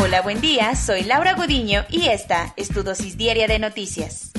Hola, buen día, soy Laura Gudiño y esta es tu dosis diaria de noticias.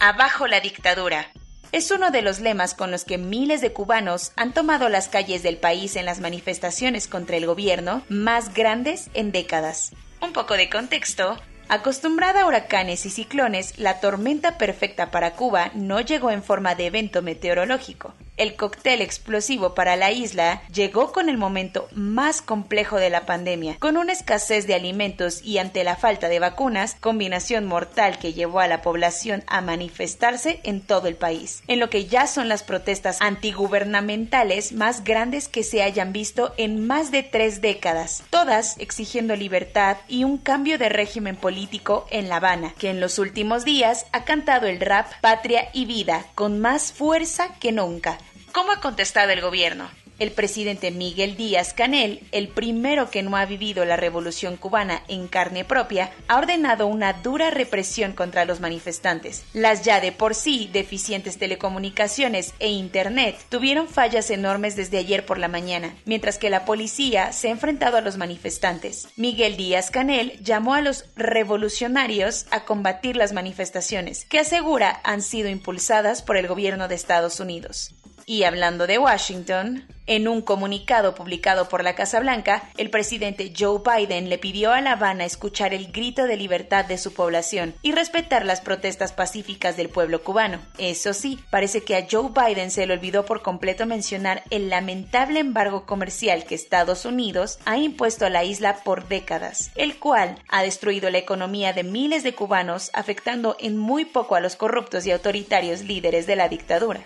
Abajo la dictadura. Es uno de los lemas con los que miles de cubanos han tomado las calles del país en las manifestaciones contra el gobierno más grandes en décadas. Un poco de contexto. Acostumbrada a huracanes y ciclones, la tormenta perfecta para Cuba no llegó en forma de evento meteorológico. El cóctel explosivo para la isla llegó con el momento más complejo de la pandemia, con una escasez de alimentos y ante la falta de vacunas, combinación mortal que llevó a la población a manifestarse en todo el país, en lo que ya son las protestas antigubernamentales más grandes que se hayan visto en más de tres décadas, todas exigiendo libertad y un cambio de régimen político en La Habana, que en los últimos días ha cantado el rap Patria y Vida con más fuerza que nunca ¿Cómo ha contestado el gobierno? El presidente Miguel Díaz Canel, el primero que no ha vivido la revolución cubana en carne propia, ha ordenado una dura represión contra los manifestantes. Las ya de por sí deficientes telecomunicaciones e Internet tuvieron fallas enormes desde ayer por la mañana, mientras que la policía se ha enfrentado a los manifestantes. Miguel Díaz Canel llamó a los revolucionarios a combatir las manifestaciones, que asegura han sido impulsadas por el gobierno de Estados Unidos. Y hablando de Washington, en un comunicado publicado por la Casa Blanca, el presidente Joe Biden le pidió a La Habana escuchar el grito de libertad de su población y respetar las protestas pacíficas del pueblo cubano. Eso sí, parece que a Joe Biden se le olvidó por completo mencionar el lamentable embargo comercial que Estados Unidos ha impuesto a la isla por décadas, el cual ha destruido la economía de miles de cubanos, afectando en muy poco a los corruptos y autoritarios líderes de la dictadura.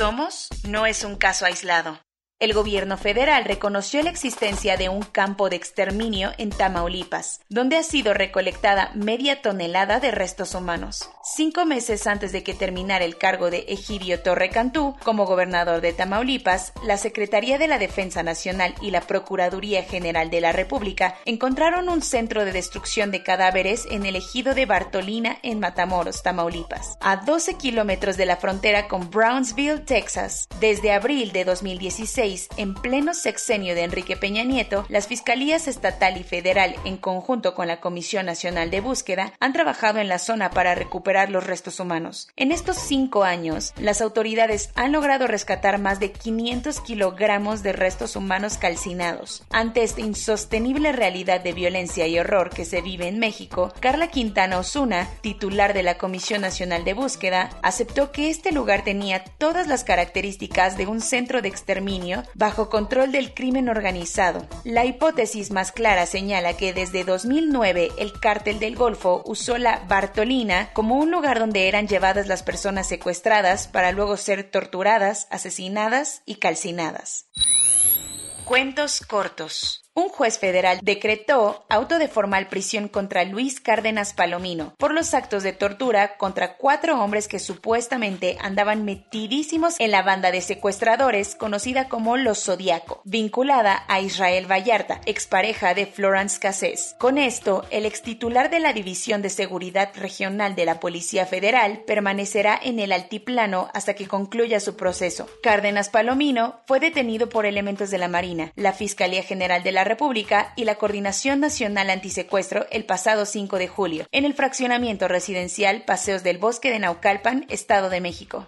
Somos no es un caso aislado. El gobierno federal reconoció la existencia de un campo de exterminio en Tamaulipas, donde ha sido recolectada media tonelada de restos humanos. Cinco meses antes de que terminara el cargo de Egidio Torre Cantú como gobernador de Tamaulipas, la Secretaría de la Defensa Nacional y la Procuraduría General de la República encontraron un centro de destrucción de cadáveres en el ejido de Bartolina en Matamoros, Tamaulipas, a 12 kilómetros de la frontera con Brownsville, Texas. Desde abril de 2016, en pleno sexenio de Enrique Peña Nieto, las fiscalías estatal y federal, en conjunto con la Comisión Nacional de Búsqueda, han trabajado en la zona para recuperar los restos humanos. En estos cinco años, las autoridades han logrado rescatar más de 500 kilogramos de restos humanos calcinados. Ante esta insostenible realidad de violencia y horror que se vive en México, Carla Quintana Osuna, titular de la Comisión Nacional de Búsqueda, aceptó que este lugar tenía todas las características de un centro de exterminio bajo control del crimen organizado. La hipótesis más clara señala que desde 2009 el cártel del Golfo usó la Bartolina como un lugar donde eran llevadas las personas secuestradas para luego ser torturadas, asesinadas y calcinadas. Cuentos cortos. Un juez federal decretó auto de formal prisión contra Luis Cárdenas Palomino por los actos de tortura contra cuatro hombres que supuestamente andaban metidísimos en la banda de secuestradores conocida como Los Zodiaco, vinculada a Israel Vallarta, expareja de Florence Cassés. Con esto, el ex titular de la División de Seguridad Regional de la Policía Federal permanecerá en el altiplano hasta que concluya su proceso. Cárdenas Palomino fue detenido por elementos de la Marina, la Fiscalía General de la República y la Coordinación Nacional Antisecuestro el pasado 5 de julio, en el fraccionamiento residencial Paseos del Bosque de Naucalpan, Estado de México.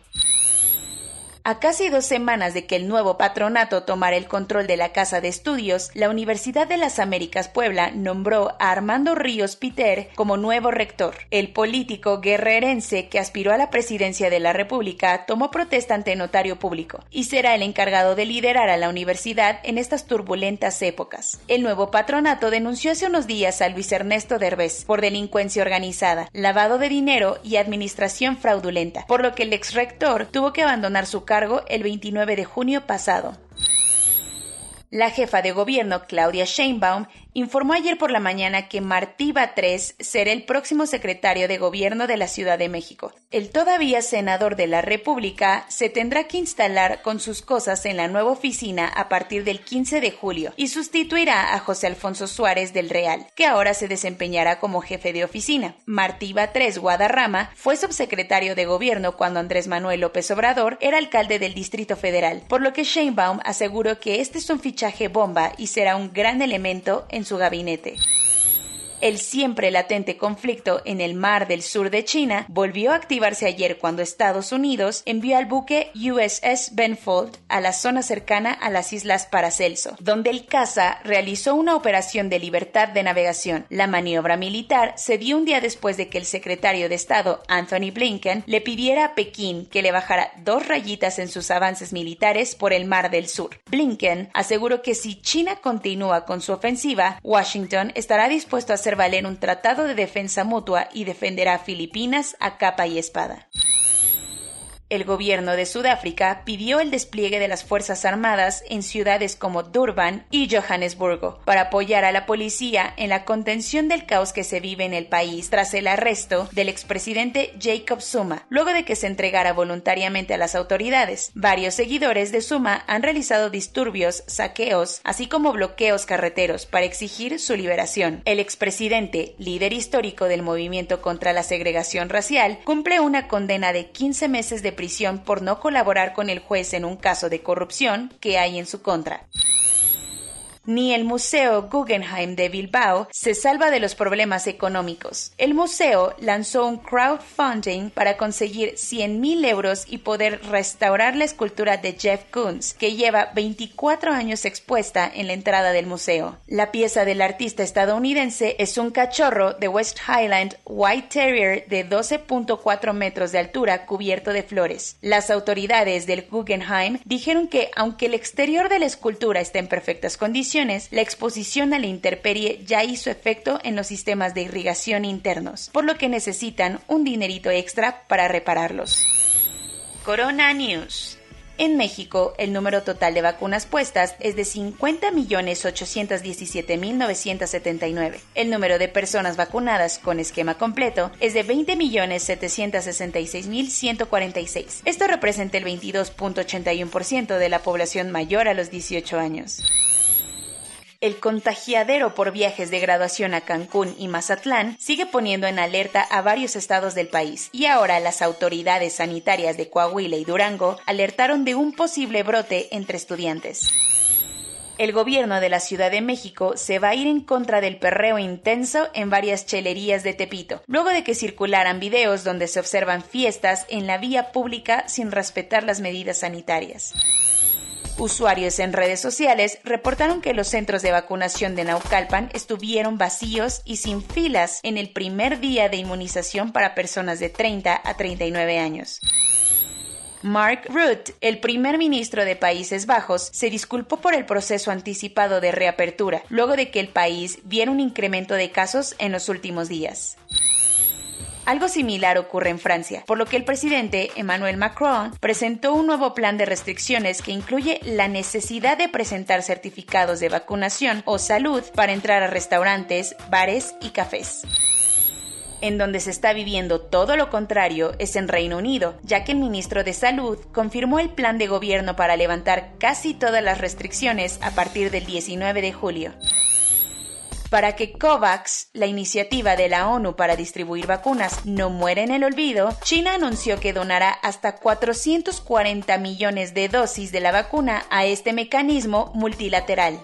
A casi dos semanas de que el nuevo patronato tomara el control de la Casa de Estudios, la Universidad de las Américas Puebla nombró a Armando Ríos Piter como nuevo rector. El político guerrerense que aspiró a la presidencia de la República tomó protesta ante notario público y será el encargado de liderar a la universidad en estas turbulentas épocas. El nuevo patronato denunció hace unos días a Luis Ernesto Derbez por delincuencia organizada, lavado de dinero y administración fraudulenta, por lo que el ex rector tuvo que abandonar su el 29 de junio pasado. La jefa de gobierno, Claudia Sheinbaum, informó ayer por la mañana que Martí Batres será el próximo secretario de gobierno de la Ciudad de México. El todavía senador de la República se tendrá que instalar con sus cosas en la nueva oficina a partir del 15 de julio y sustituirá a José Alfonso Suárez del Real, que ahora se desempeñará como jefe de oficina. Martí Batres Guadarrama fue subsecretario de gobierno cuando Andrés Manuel López Obrador era alcalde del Distrito Federal, por lo que Sheinbaum aseguró que este es un fichaje bomba y será un gran elemento en su gabinete. El siempre latente conflicto en el mar del sur de China volvió a activarse ayer cuando Estados Unidos envió al buque USS Benfold a la zona cercana a las Islas Paracelso, donde el caza realizó una operación de libertad de navegación. La maniobra militar se dio un día después de que el secretario de Estado Anthony Blinken le pidiera a Pekín que le bajara dos rayitas en sus avances militares por el mar del sur. Blinken aseguró que si China continúa con su ofensiva, Washington estará dispuesto a hacer valer un tratado de defensa mutua y defenderá a Filipinas a capa y espada. El gobierno de Sudáfrica pidió el despliegue de las Fuerzas Armadas en ciudades como Durban y Johannesburgo para apoyar a la policía en la contención del caos que se vive en el país tras el arresto del expresidente Jacob Zuma, luego de que se entregara voluntariamente a las autoridades. Varios seguidores de Zuma han realizado disturbios, saqueos, así como bloqueos carreteros para exigir su liberación. El expresidente, líder histórico del movimiento contra la segregación racial, cumple una condena de 15 meses de prisión por no colaborar con el juez en un caso de corrupción que hay en su contra ni el Museo Guggenheim de Bilbao se salva de los problemas económicos. El museo lanzó un crowdfunding para conseguir 100.000 euros y poder restaurar la escultura de Jeff Koons, que lleva 24 años expuesta en la entrada del museo. La pieza del artista estadounidense es un cachorro de West Highland White Terrier de 12.4 metros de altura cubierto de flores. Las autoridades del Guggenheim dijeron que aunque el exterior de la escultura está en perfectas condiciones, la exposición a la intemperie ya hizo efecto en los sistemas de irrigación internos, por lo que necesitan un dinerito extra para repararlos. Corona News. En México, el número total de vacunas puestas es de 50.817.979. El número de personas vacunadas con esquema completo es de 20.766.146. Esto representa el 22.81% de la población mayor a los 18 años. El contagiadero por viajes de graduación a Cancún y Mazatlán sigue poniendo en alerta a varios estados del país y ahora las autoridades sanitarias de Coahuila y Durango alertaron de un posible brote entre estudiantes. El gobierno de la Ciudad de México se va a ir en contra del perreo intenso en varias chelerías de Tepito, luego de que circularan videos donde se observan fiestas en la vía pública sin respetar las medidas sanitarias. Usuarios en redes sociales reportaron que los centros de vacunación de Naucalpan estuvieron vacíos y sin filas en el primer día de inmunización para personas de 30 a 39 años. Mark Rutte, el primer ministro de Países Bajos, se disculpó por el proceso anticipado de reapertura, luego de que el país viera un incremento de casos en los últimos días. Algo similar ocurre en Francia, por lo que el presidente Emmanuel Macron presentó un nuevo plan de restricciones que incluye la necesidad de presentar certificados de vacunación o salud para entrar a restaurantes, bares y cafés. En donde se está viviendo todo lo contrario es en Reino Unido, ya que el ministro de Salud confirmó el plan de gobierno para levantar casi todas las restricciones a partir del 19 de julio. Para que COVAX, la iniciativa de la ONU para distribuir vacunas, no muera en el olvido, China anunció que donará hasta 440 millones de dosis de la vacuna a este mecanismo multilateral.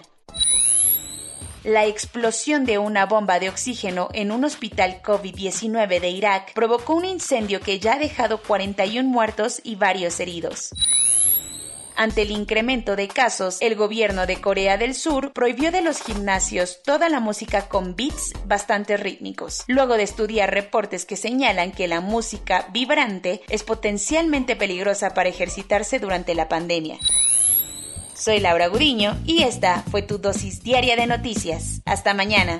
La explosión de una bomba de oxígeno en un hospital COVID-19 de Irak provocó un incendio que ya ha dejado 41 muertos y varios heridos. Ante el incremento de casos, el gobierno de Corea del Sur prohibió de los gimnasios toda la música con beats bastante rítmicos, luego de estudiar reportes que señalan que la música vibrante es potencialmente peligrosa para ejercitarse durante la pandemia. Soy Laura Guriño y esta fue tu dosis diaria de noticias. Hasta mañana.